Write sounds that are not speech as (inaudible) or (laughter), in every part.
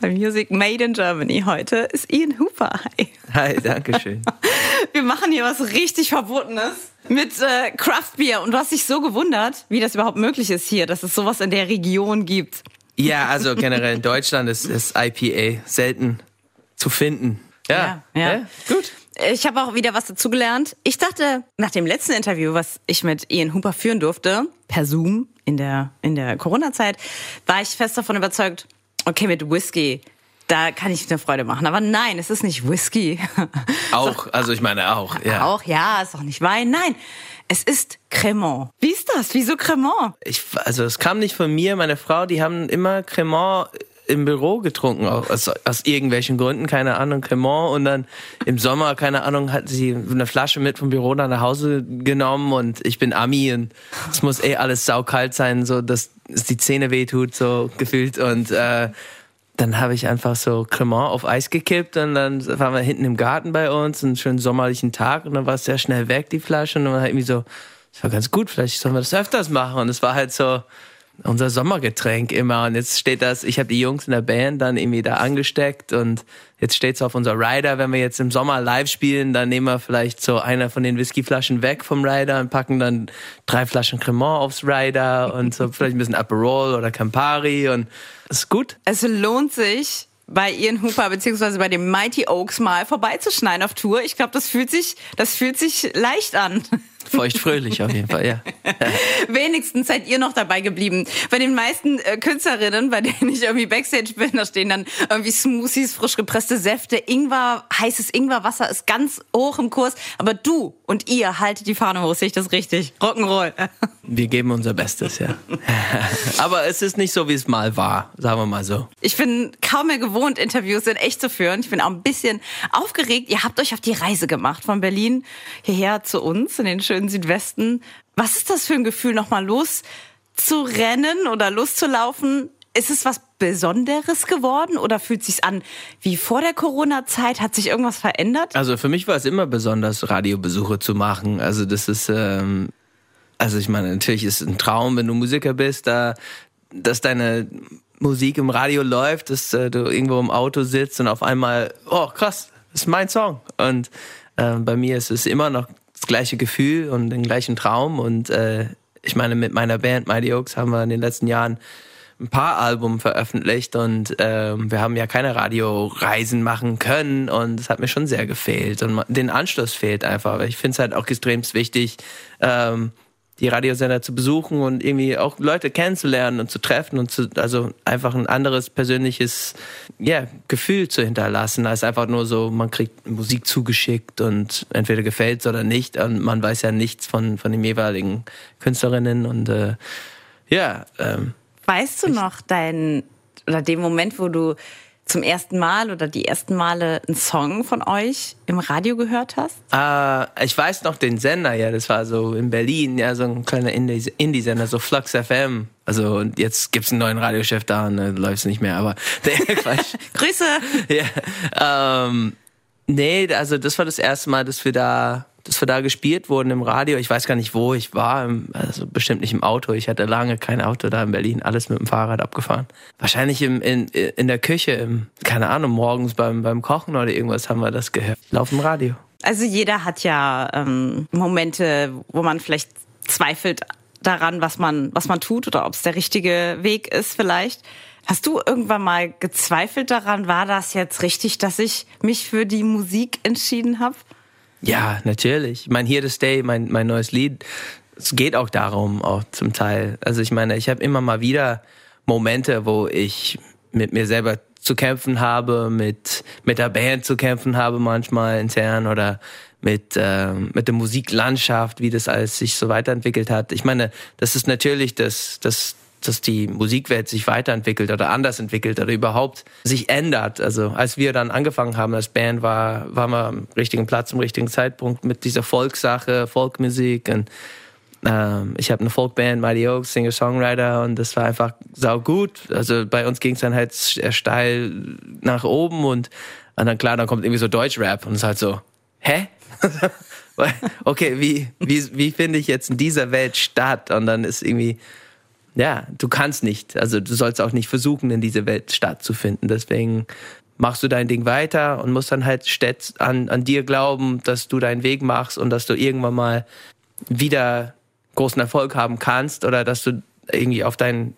Bei Music Made in Germany heute ist Ian Hooper. Hi. Hi, danke schön. (laughs) Wir machen hier was richtig Verbotenes mit äh, Craft Beer und du hast dich so gewundert, wie das überhaupt möglich ist hier, dass es sowas in der Region gibt. Ja, also generell in Deutschland ist, ist IPA selten zu finden. Ja, ja, ja. ja gut. Ich habe auch wieder was dazugelernt. Ich dachte, nach dem letzten Interview, was ich mit Ian Hooper führen durfte, per Zoom in der, in der Corona-Zeit, war ich fest davon überzeugt, okay, mit Whisky, da kann ich eine Freude machen. Aber nein, es ist nicht Whisky. (laughs) Auch, also ich meine auch, ja. Auch, ja, ist auch nicht Wein. Nein, es ist Cremant. Wie ist das? Wieso Cremant? Ich, also es kam nicht von mir. Meine Frau, die haben immer Cremant im Büro getrunken, aus, aus irgendwelchen Gründen, keine Ahnung, Cremant. Und dann im Sommer, keine Ahnung, hat sie eine Flasche mit vom Büro nach Hause genommen und ich bin Ami und es muss eh alles saukalt sein, so dass es die Zähne wehtut, so gefühlt. Und äh, dann habe ich einfach so Cremant auf Eis gekippt und dann waren wir hinten im Garten bei uns, einen schönen sommerlichen Tag und dann war es sehr schnell weg, die Flasche. Und dann war halt irgendwie so, das war ganz gut, vielleicht sollen wir das öfters machen. Und es war halt so, unser Sommergetränk immer. Und jetzt steht das, ich habe die Jungs in der Band dann irgendwie da angesteckt und jetzt steht's auf unser Rider. Wenn wir jetzt im Sommer live spielen, dann nehmen wir vielleicht so einer von den Whiskyflaschen weg vom Rider und packen dann drei Flaschen Cremant aufs Rider und so vielleicht ein bisschen Aperol oder Campari und ist gut. Es lohnt sich, bei Ian Hooper beziehungsweise bei dem Mighty Oaks mal vorbeizuschneiden auf Tour. Ich glaube, das fühlt sich, das fühlt sich leicht an. Feuchtfröhlich auf jeden Fall, ja. (laughs) Wenigstens seid ihr noch dabei geblieben. Bei den meisten äh, Künstlerinnen, bei denen ich irgendwie Backstage bin, da stehen dann irgendwie Smoothies, frisch gepresste Säfte, Ingwer, heißes Ingwerwasser ist ganz hoch im Kurs. Aber du und ihr haltet die Fahne hoch, sehe ich das richtig? Rock'n'Roll. (laughs) Wir geben unser Bestes, ja. (laughs) Aber es ist nicht so, wie es mal war, sagen wir mal so. Ich bin kaum mehr gewohnt, Interviews in echt zu führen. Ich bin auch ein bisschen aufgeregt. Ihr habt euch auf die Reise gemacht von Berlin hierher zu uns in den schönen schönen Südwesten. Was ist das für ein Gefühl, nochmal loszurennen oder loszulaufen? Ist es was Besonderes geworden oder fühlt sich an wie vor der Corona-Zeit? Hat sich irgendwas verändert? Also für mich war es immer besonders, Radiobesuche zu machen. Also das ist, ähm, also ich meine, natürlich ist es ein Traum, wenn du Musiker bist, da, dass deine Musik im Radio läuft, dass äh, du irgendwo im Auto sitzt und auf einmal, oh krass, das ist mein Song. Und äh, bei mir ist es immer noch gleiche Gefühl und den gleichen Traum. Und äh, ich meine, mit meiner Band Mighty Oaks haben wir in den letzten Jahren ein paar Alben veröffentlicht und ähm, wir haben ja keine Radioreisen machen können und es hat mir schon sehr gefehlt und den Anschluss fehlt einfach. Ich finde es halt auch extrem wichtig, ähm, die Radiosender zu besuchen und irgendwie auch Leute kennenzulernen und zu treffen und zu, also einfach ein anderes persönliches yeah, Gefühl zu hinterlassen, als einfach nur so, man kriegt Musik zugeschickt und entweder gefällt es oder nicht und man weiß ja nichts von, von den jeweiligen Künstlerinnen und äh, ja. Ähm, weißt du noch deinen, oder den Moment, wo du zum ersten Mal oder die ersten Male einen Song von euch im Radio gehört hast? Äh, ich weiß noch den Sender, ja, das war so in Berlin, ja, so ein kleiner Indie-Sender, so Flux FM. Also und jetzt gibt's einen neuen Radiochef da und äh, läuft's nicht mehr, aber (laughs) der (laughs) Quatsch. Grüße! Ja, ähm, nee, also das war das erste Mal, dass wir da dass wir da gespielt wurden im Radio. Ich weiß gar nicht, wo ich war. Also bestimmt nicht im Auto. Ich hatte lange kein Auto da in Berlin. Alles mit dem Fahrrad abgefahren. Wahrscheinlich im, in, in der Küche, im, keine Ahnung, morgens beim, beim Kochen oder irgendwas haben wir das gehört. Lauf im Radio. Also jeder hat ja ähm, Momente, wo man vielleicht zweifelt daran, was man, was man tut oder ob es der richtige Weg ist vielleicht. Hast du irgendwann mal gezweifelt daran, war das jetzt richtig, dass ich mich für die Musik entschieden habe? Ja, natürlich. Ich meine, Here to Stay, mein, mein neues Lied, es geht auch darum, auch zum Teil. Also ich meine, ich habe immer mal wieder Momente, wo ich mit mir selber zu kämpfen habe, mit, mit der Band zu kämpfen habe manchmal intern oder mit, äh, mit der Musiklandschaft, wie das alles sich so weiterentwickelt hat. Ich meine, das ist natürlich das, das dass die Musikwelt sich weiterentwickelt oder anders entwickelt oder überhaupt sich ändert. Also als wir dann angefangen haben als Band, war, waren wir am richtigen Platz, am richtigen Zeitpunkt mit dieser Volkssache, Folkmusik und ähm, ich habe eine Folkband, Mighty Oaks, Singer-Songwriter und das war einfach sau gut. Also bei uns ging es dann halt steil nach oben und, und dann klar, dann kommt irgendwie so Deutschrap und es ist halt so, hä? (laughs) okay, wie, wie, wie finde ich jetzt in dieser Welt statt? Und dann ist irgendwie ja, du kannst nicht. Also du sollst auch nicht versuchen, in diese Welt stattzufinden. Deswegen machst du dein Ding weiter und musst dann halt stets an, an dir glauben, dass du deinen Weg machst und dass du irgendwann mal wieder großen Erfolg haben kannst oder dass du irgendwie auf deinen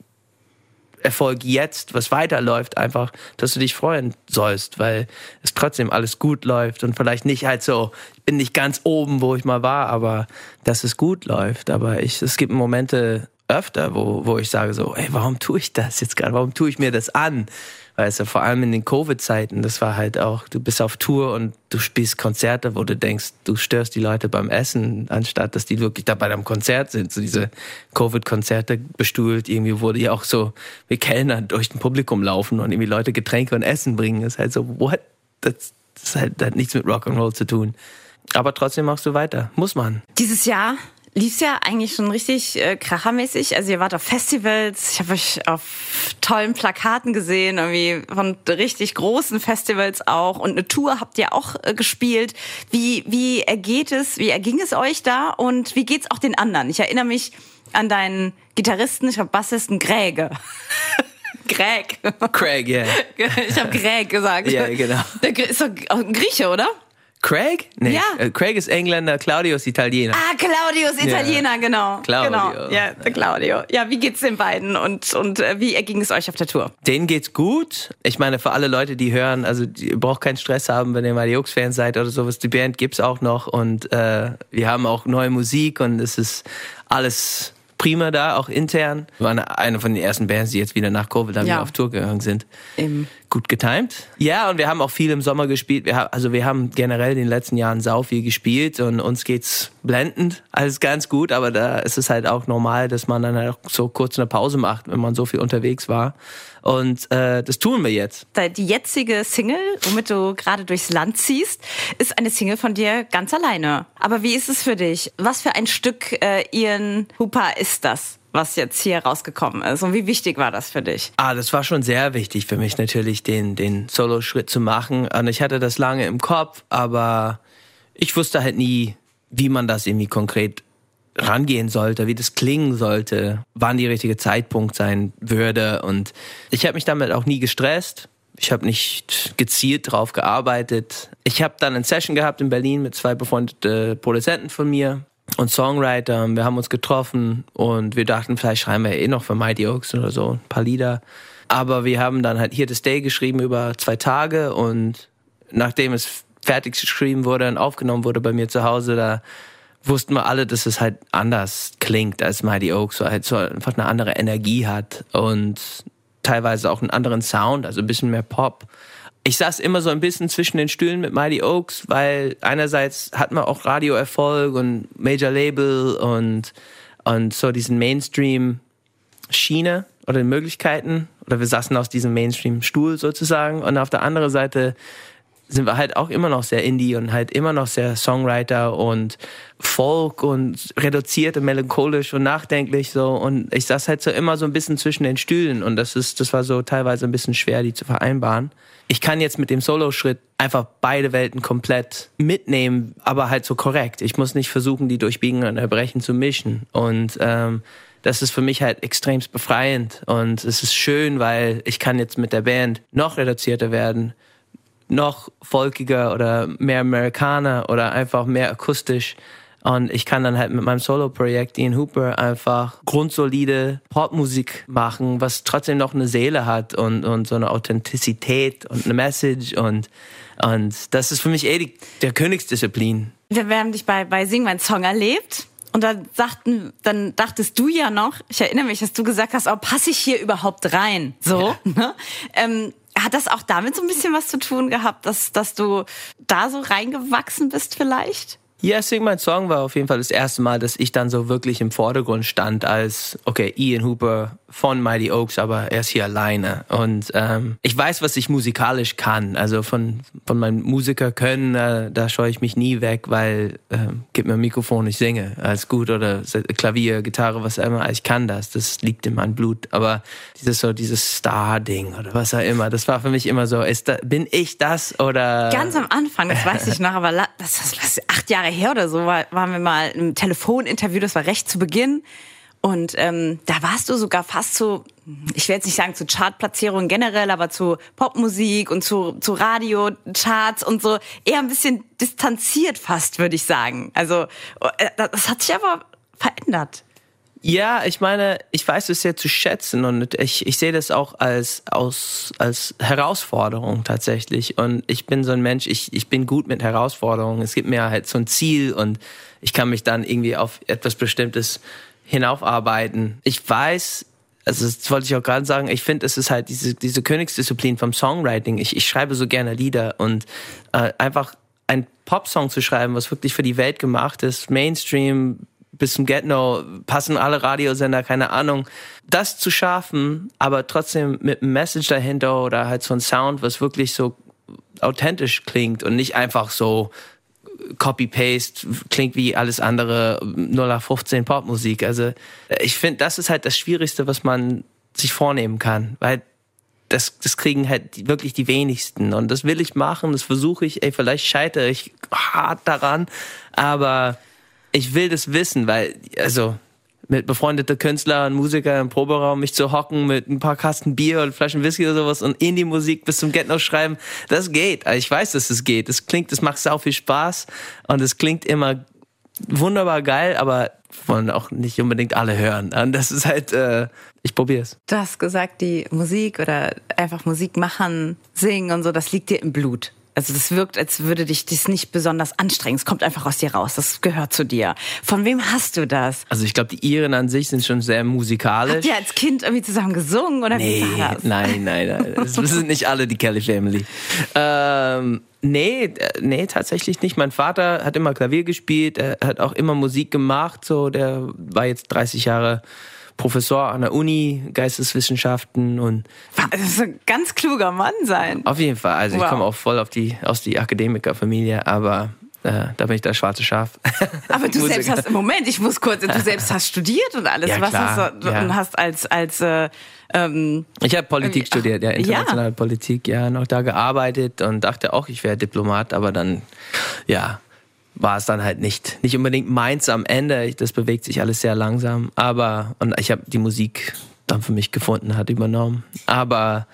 Erfolg jetzt, was weiterläuft, einfach, dass du dich freuen sollst, weil es trotzdem alles gut läuft und vielleicht nicht halt so, ich bin nicht ganz oben, wo ich mal war, aber dass es gut läuft. Aber ich, es gibt Momente öfter, wo, wo ich sage so, ey, warum tue ich das jetzt gerade? Warum tue ich mir das an? Weißt du, vor allem in den Covid-Zeiten, das war halt auch, du bist auf Tour und du spielst Konzerte, wo du denkst, du störst die Leute beim Essen, anstatt dass die wirklich da bei deinem Konzert sind. So diese Covid-Konzerte bestuhlt, irgendwie wurde ja auch so wie Kellner durch ein Publikum laufen und irgendwie Leute Getränke und Essen bringen. Das ist halt so, what? Das, das, halt, das hat nichts mit Rock'n'Roll zu tun. Aber trotzdem machst du weiter. Muss man. Dieses Jahr lief's ja eigentlich schon richtig äh, krachermäßig. Also ihr wart auf Festivals, ich habe euch auf tollen Plakaten gesehen, irgendwie von richtig großen Festivals auch und eine Tour habt ihr auch äh, gespielt. Wie wie ergeht es, wie erging es euch da und wie geht's auch den anderen? Ich erinnere mich an deinen Gitarristen, ich glaube Bassisten Gräge. Greg. (laughs) Craig, ja. Yeah. (laughs) Ich habe Greg gesagt. Ja, genau. Der ist doch ein Grieche, oder? Craig? Nee. Ja. Äh, Craig ist Engländer, Claudio ist Italiener. Ah, Claudio ist Italiener, genau. Claudio. Genau. Ja, der Claudio. Ja, wie geht's den beiden und, und äh, wie erging es euch auf der Tour? Denen geht's gut. Ich meine, für alle Leute, die hören, also ihr braucht keinen Stress haben, wenn ihr mal die Jux-Fans seid oder sowas. Die Band gibt's auch noch und äh, wir haben auch neue Musik und es ist alles prima da, auch intern. Wir waren eine von den ersten Bands, die jetzt wieder nach Covid dann Ja. wieder auf Tour gegangen sind. Im Gut getimt. Ja, und wir haben auch viel im Sommer gespielt. Wir haben, also wir haben generell in den letzten Jahren sau viel gespielt und uns geht's blendend. Alles ganz gut, aber da ist es halt auch normal, dass man dann halt auch so kurz eine Pause macht, wenn man so viel unterwegs war. Und äh, das tun wir jetzt. Die jetzige Single, womit du gerade durchs Land ziehst, ist eine Single von dir ganz alleine. Aber wie ist es für dich? Was für ein Stück äh, Ian Hooper ist das, was jetzt hier rausgekommen ist? Und wie wichtig war das für dich? Ah, das war schon sehr wichtig für mich natürlich, den, den Solo-Schritt zu machen. Und ich hatte das lange im Kopf, aber ich wusste halt nie, wie man das irgendwie konkret rangehen sollte, wie das klingen sollte, wann die richtige Zeitpunkt sein würde. Und ich habe mich damit auch nie gestresst. Ich habe nicht gezielt drauf gearbeitet. Ich habe dann eine Session gehabt in Berlin mit zwei befreundeten Produzenten von mir und Songwriter. Wir haben uns getroffen und wir dachten, vielleicht schreiben wir eh noch für Mighty Oaks oder so ein paar Lieder. Aber wir haben dann halt hier das Day geschrieben über zwei Tage und nachdem es fertig geschrieben wurde und aufgenommen wurde bei mir zu Hause, da wussten wir alle, dass es halt anders klingt als Mighty Oaks, so halt so einfach eine andere Energie hat und teilweise auch einen anderen Sound, also ein bisschen mehr Pop. Ich saß immer so ein bisschen zwischen den Stühlen mit Mighty Oaks, weil einerseits hat man auch Radioerfolg und Major Label und, und so diesen Mainstream Schiene oder Möglichkeiten. Oder wir saßen aus diesem Mainstream-Stuhl sozusagen. Und auf der anderen Seite sind wir halt auch immer noch sehr Indie und halt immer noch sehr Songwriter und Folk und reduziert und melancholisch und nachdenklich so und ich saß halt so immer so ein bisschen zwischen den Stühlen und das ist das war so teilweise ein bisschen schwer die zu vereinbaren. Ich kann jetzt mit dem Solo-Schritt einfach beide Welten komplett mitnehmen, aber halt so korrekt. Ich muss nicht versuchen, die durchbiegen und erbrechen zu mischen und ähm, das ist für mich halt extremst befreiend und es ist schön, weil ich kann jetzt mit der Band noch reduzierter werden, noch folkiger oder mehr Amerikaner oder einfach mehr akustisch. Und ich kann dann halt mit meinem Solo-Projekt Ian Hooper einfach grundsolide Popmusik machen, was trotzdem noch eine Seele hat und, und so eine Authentizität und eine Message und, und das ist für mich eh die, der Königsdisziplin. Wir haben dich bei, bei Sing mein Song erlebt. Und dann sagten, dann dachtest du ja noch, ich erinnere mich, dass du gesagt hast, oh, passe ich hier überhaupt rein? So. Ne? Ähm, hat das auch damit so ein bisschen was zu tun gehabt, dass, dass du da so reingewachsen bist vielleicht? Ja, Sing My Song war auf jeden Fall das erste Mal, dass ich dann so wirklich im Vordergrund stand als, okay, Ian Hooper von Mighty Oaks, aber er ist hier alleine. Und ähm, ich weiß, was ich musikalisch kann. Also von, von meinem Musiker können, äh, da scheue ich mich nie weg, weil äh, gib mir ein Mikrofon, ich singe. Alles gut. Oder Klavier, Gitarre, was auch immer. Ich kann das. Das liegt in meinem Blut. Aber dieses so, dieses Star-Ding oder was auch immer, das war für mich immer so, ist da, bin ich das oder... Ganz am Anfang, das weiß ich noch, aber das ist acht Jahre her oder so, war, waren wir mal im Telefoninterview, das war recht zu Beginn. Und ähm, da warst du sogar fast so, ich will jetzt nicht sagen zu Chartplatzierungen generell, aber zu Popmusik und zu, zu Radiocharts und so eher ein bisschen distanziert fast, würde ich sagen. Also äh, das hat sich aber verändert. Ja, ich meine, ich weiß es sehr zu schätzen und ich, ich sehe das auch als, als, als Herausforderung tatsächlich. Und ich bin so ein Mensch, ich, ich bin gut mit Herausforderungen. Es gibt mir halt so ein Ziel und ich kann mich dann irgendwie auf etwas Bestimmtes hinaufarbeiten. Ich weiß, also das wollte ich auch gerade sagen, ich finde, es ist halt diese, diese Königsdisziplin vom Songwriting. Ich, ich schreibe so gerne Lieder und äh, einfach ein Popsong zu schreiben, was wirklich für die Welt gemacht ist, Mainstream bis zum Get-No, passen alle Radiosender, keine Ahnung. Das zu schaffen, aber trotzdem mit einem Message dahinter oder halt so ein Sound, was wirklich so authentisch klingt und nicht einfach so Copy-Paste, klingt wie alles andere 0815 Popmusik. Also ich finde, das ist halt das Schwierigste, was man sich vornehmen kann, weil das, das kriegen halt wirklich die wenigsten. Und das will ich machen, das versuche ich, ey, vielleicht scheitere ich hart daran, aber ich will das wissen, weil, also, mit befreundeten Künstlern und Musikern im Proberaum mich zu hocken mit ein paar Kasten Bier und Flaschen Whisky oder sowas und Indie-Musik bis zum Get noch schreiben, das geht. Also ich weiß, dass es geht. Es klingt, es macht sau viel Spaß und es klingt immer wunderbar geil, aber wollen auch nicht unbedingt alle hören. Und das ist halt, äh, ich probiere es. Du hast gesagt, die Musik oder einfach Musik machen, singen und so, das liegt dir im Blut. Also das wirkt, als würde dich das nicht besonders anstrengen. Es kommt einfach aus dir raus. Das gehört zu dir. Von wem hast du das? Also ich glaube, die Iren an sich sind schon sehr musikalisch. Habt ihr als Kind irgendwie zusammen gesungen oder nee, wie war das? Nein, nein, nein. (laughs) Das sind nicht alle die Kelly Family. Ähm, nee, äh, nee, tatsächlich nicht. Mein Vater hat immer Klavier gespielt. Er hat auch immer Musik gemacht. So, der war jetzt 30 Jahre Professor an der Uni, Geisteswissenschaften und. Das ist ein ganz kluger Mann sein. Auf jeden Fall. Also wow. ich komme auch voll auf die, aus die Akademikerfamilie, aber äh, da bin ich das schwarze Schaf. (laughs) Aber du selbst hast, Moment, ich muss kurz, du selbst hast studiert und alles. Ja, Was klar, hast du, ja. und hast als, als äh, ähm, Ich habe Politik studiert, ja, internationale ja. Politik, ja, noch da gearbeitet und dachte auch, ich wäre Diplomat, aber dann, ja, war es dann halt nicht, nicht unbedingt meins am Ende. Das bewegt sich alles sehr langsam. Aber, und ich habe die Musik dann für mich gefunden, hat übernommen. Aber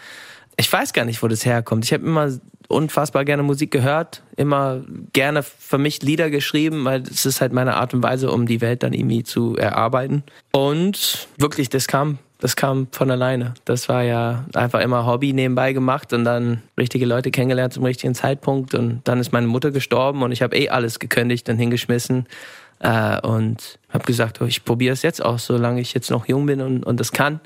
ich weiß gar nicht, wo das herkommt. Ich habe immer unfassbar gerne Musik gehört, immer gerne für mich Lieder geschrieben, weil es ist halt meine Art und Weise, um die Welt dann irgendwie zu erarbeiten. Und wirklich, das kam das kam von alleine. Das war ja einfach immer Hobby nebenbei gemacht und dann richtige Leute kennengelernt zum richtigen Zeitpunkt. Und dann ist meine Mutter gestorben und ich habe eh alles gekündigt und hingeschmissen. Äh, und habe gesagt, oh, ich probiere es jetzt auch, solange ich jetzt noch jung bin und, und das kann.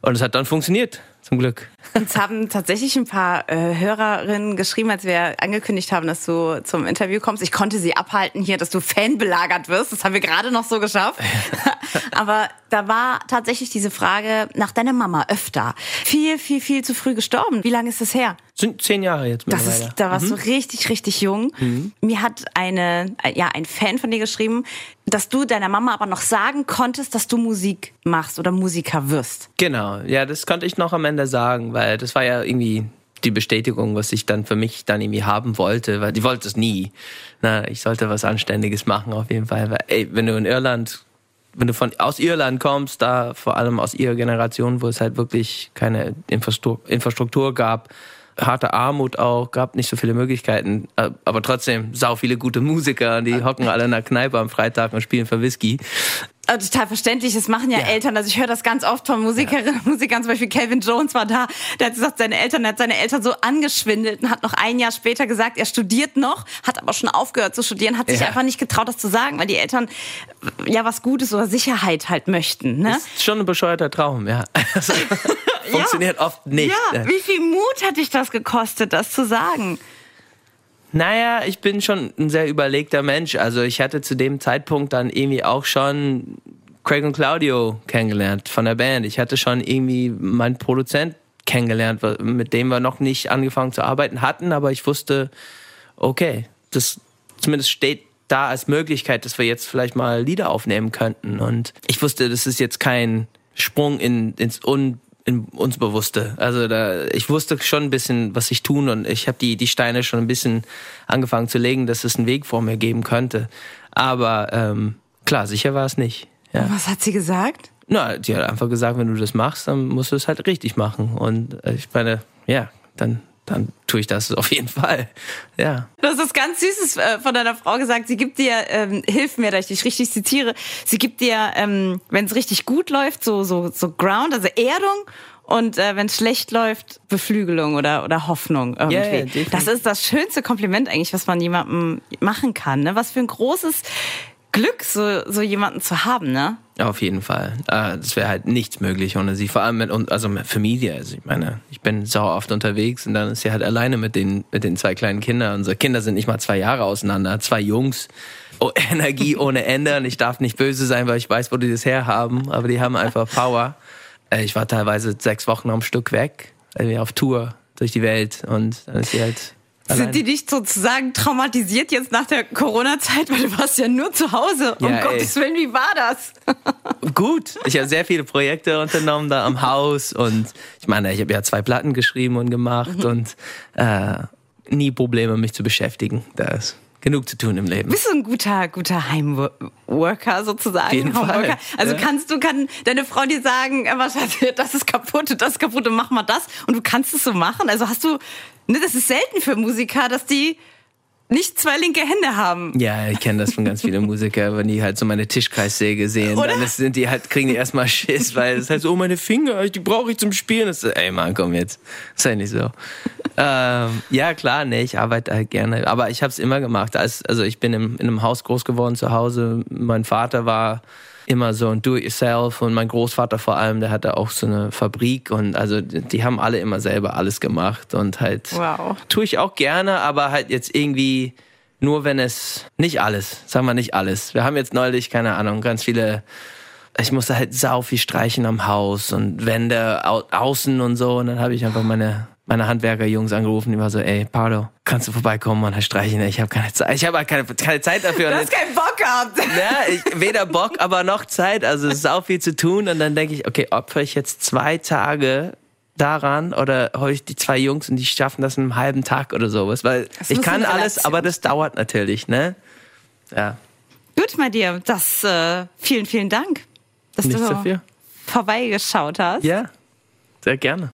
Und es hat dann funktioniert, zum Glück. Uns haben tatsächlich ein paar äh, Hörerinnen geschrieben, als wir angekündigt haben, dass du zum Interview kommst. Ich konnte sie abhalten hier, dass du Fan belagert wirst. Das haben wir gerade noch so geschafft. (laughs) Aber da war tatsächlich diese Frage nach deiner Mama öfter. Viel, viel, viel zu früh gestorben. Wie lange ist das her? Sind zehn Jahre jetzt das ist, Da warst mhm. du richtig, richtig jung. Mhm. Mir hat eine, ja, ein Fan von dir geschrieben, dass du deiner Mama aber noch sagen konntest, dass du Musik machst oder Musiker wirst. Genau, ja, das konnte ich noch am Ende sagen, weil das war ja irgendwie die Bestätigung, was ich dann für mich dann irgendwie haben wollte, weil die wollte es nie. Na, ich sollte was Anständiges machen auf jeden Fall. Weil, ey, wenn du in Irland wenn du von aus Irland kommst, da vor allem aus ihrer Generation, wo es halt wirklich keine Infrastruktur gab, harte Armut auch, gab nicht so viele Möglichkeiten, äh, aber trotzdem sau viele gute Musiker, die hocken alle in der Kneipe am Freitag und spielen für Whisky. Also total verständlich, das machen ja, ja, Eltern. Also ich höre das ganz oft von Musikerinnen und Musikern, zum Beispiel Calvin Jones war da, der hat gesagt, seine Eltern, er hat seine Eltern so angeschwindelt und hat noch ein Jahr später gesagt, er studiert noch, hat aber schon aufgehört zu studieren, hat sich ja. einfach nicht getraut, das zu sagen, weil die Eltern ja was Gutes oder Sicherheit halt möchten. Ne? Ist schon ein bescheuerter Traum, ja. (laughs) (laughs) Funktioniert ja. oft nicht. Ja, wie viel Mut hat dich das gekostet, das zu sagen? Naja, ich bin schon ein sehr überlegter Mensch. Also ich hatte zu dem Zeitpunkt dann irgendwie auch schon Craig und Claudio kennengelernt von der Band. Ich hatte schon irgendwie meinen Produzent kennengelernt, mit dem wir noch nicht angefangen zu arbeiten hatten, aber ich wusste, okay, das zumindest steht da als Möglichkeit, dass wir jetzt vielleicht mal Lieder aufnehmen könnten. Und ich wusste, das ist jetzt kein Sprung in, ins Un in uns Bewusste. Also da, ich wusste schon ein bisschen, was ich tun und ich habe die, die Steine schon ein bisschen angefangen zu legen, dass es einen Weg vor mir geben könnte. Aber ähm, klar, sicher war es nicht. Ja. Was hat sie gesagt? Na, die hat einfach gesagt, wenn du das machst, dann musst du es halt richtig machen. Und äh, ich meine, ja, dann dann tue ich das (laughs) auf jeden Fall. Ja. Du hast was ganz Süßes äh, von deiner Frau gesagt. Sie gibt dir, ähm, hilf mir, dass ich dich richtig zitiere, sie gibt dir, ähm, wenn es richtig gut läuft, so, so, so Ground, also Erdung und äh, wenn es schlecht läuft, Beflügelung oder, oder Hoffnung irgendwie. Yeah, yeah, das ist das schönste Kompliment eigentlich, was man jemandem machen kann. Ne? Was für ein großes Glück, so, so jemanden zu haben, ne? Auf jeden Fall. Äh, das wäre halt nichts möglich ohne sie. Vor allem mit also mit Familie. Also ich meine, ich bin sau oft unterwegs und dann ist sie halt alleine mit den, mit den zwei kleinen Kindern. Unsere Kinder sind nicht mal zwei Jahre auseinander. Zwei Jungs. Oh, (laughs) Energie ohne Ende. Und ich darf nicht böse sein, weil ich weiß, wo die das herhaben. Aber die haben einfach Power. Äh, ich war teilweise sechs Wochen am Stück weg. Auf Tour durch die Welt. Und dann ist sie halt sind die nicht sozusagen traumatisiert jetzt nach der Corona-Zeit, weil du warst ja nur zu Hause. Ja, um ey. Gottes Willen, wie war das? (laughs) Gut, ich habe sehr viele Projekte unternommen da am Haus und ich meine, ich habe ja zwei Platten geschrieben und gemacht mhm. und äh, nie Probleme, mich zu beschäftigen. Das genug zu tun im Leben. Bist du ein guter, guter Heimworker sozusagen? Jeden Fall. Also ja. kannst du, kann deine Frau dir sagen, was das ist kaputt, das ist kaputt und mach mal das und du kannst es so machen? Also hast du, ne, das ist selten für Musiker, dass die nicht zwei linke Hände haben. Ja, ich kenne das von ganz vielen (laughs) Musikern, wenn die halt so meine Tischkreissäge sehen, Oder? dann sind die halt, kriegen die erstmal Schiss, weil es halt so, oh, meine Finger, die brauche ich zum Spielen. Das ist, ey Mann, komm jetzt. Sei nicht so. ähm, ja, klar, nee, ich arbeite halt gerne. Aber ich habe es immer gemacht. Also ich bin im, in einem Haus groß geworden zu Hause. Mein Vater war immer so ein Do-it-yourself und mein Großvater vor allem, der hatte auch so eine Fabrik und also die haben alle immer selber alles gemacht und halt wow. tue ich auch gerne, aber halt jetzt irgendwie nur wenn es nicht alles, sagen wir nicht alles. Wir haben jetzt neulich keine Ahnung ganz viele ich musste halt sau viel streichen am Haus und Wände au außen und so und dann habe ich einfach meine meine Handwerkerjungs angerufen, die war so, ey, Paolo, kannst du vorbeikommen und halt streichen? Ich habe keine Zeit. Ich habe halt keine, keine Zeit dafür. Du hast keinen Bock gehabt. (laughs) Ja, ich, weder Bock, aber noch Zeit. Also es ist auch viel zu tun. Und dann denke ich, okay, opfer ich jetzt zwei Tage daran oder hole ich die zwei Jungs und die schaffen das in einem halben Tag oder sowas. Weil ich kann alles, aber das dauert natürlich, ne? Ja. Gut, mein dir, das äh, vielen, vielen Dank, dass Nichts du dafür. vorbeigeschaut hast. Ja, sehr gerne.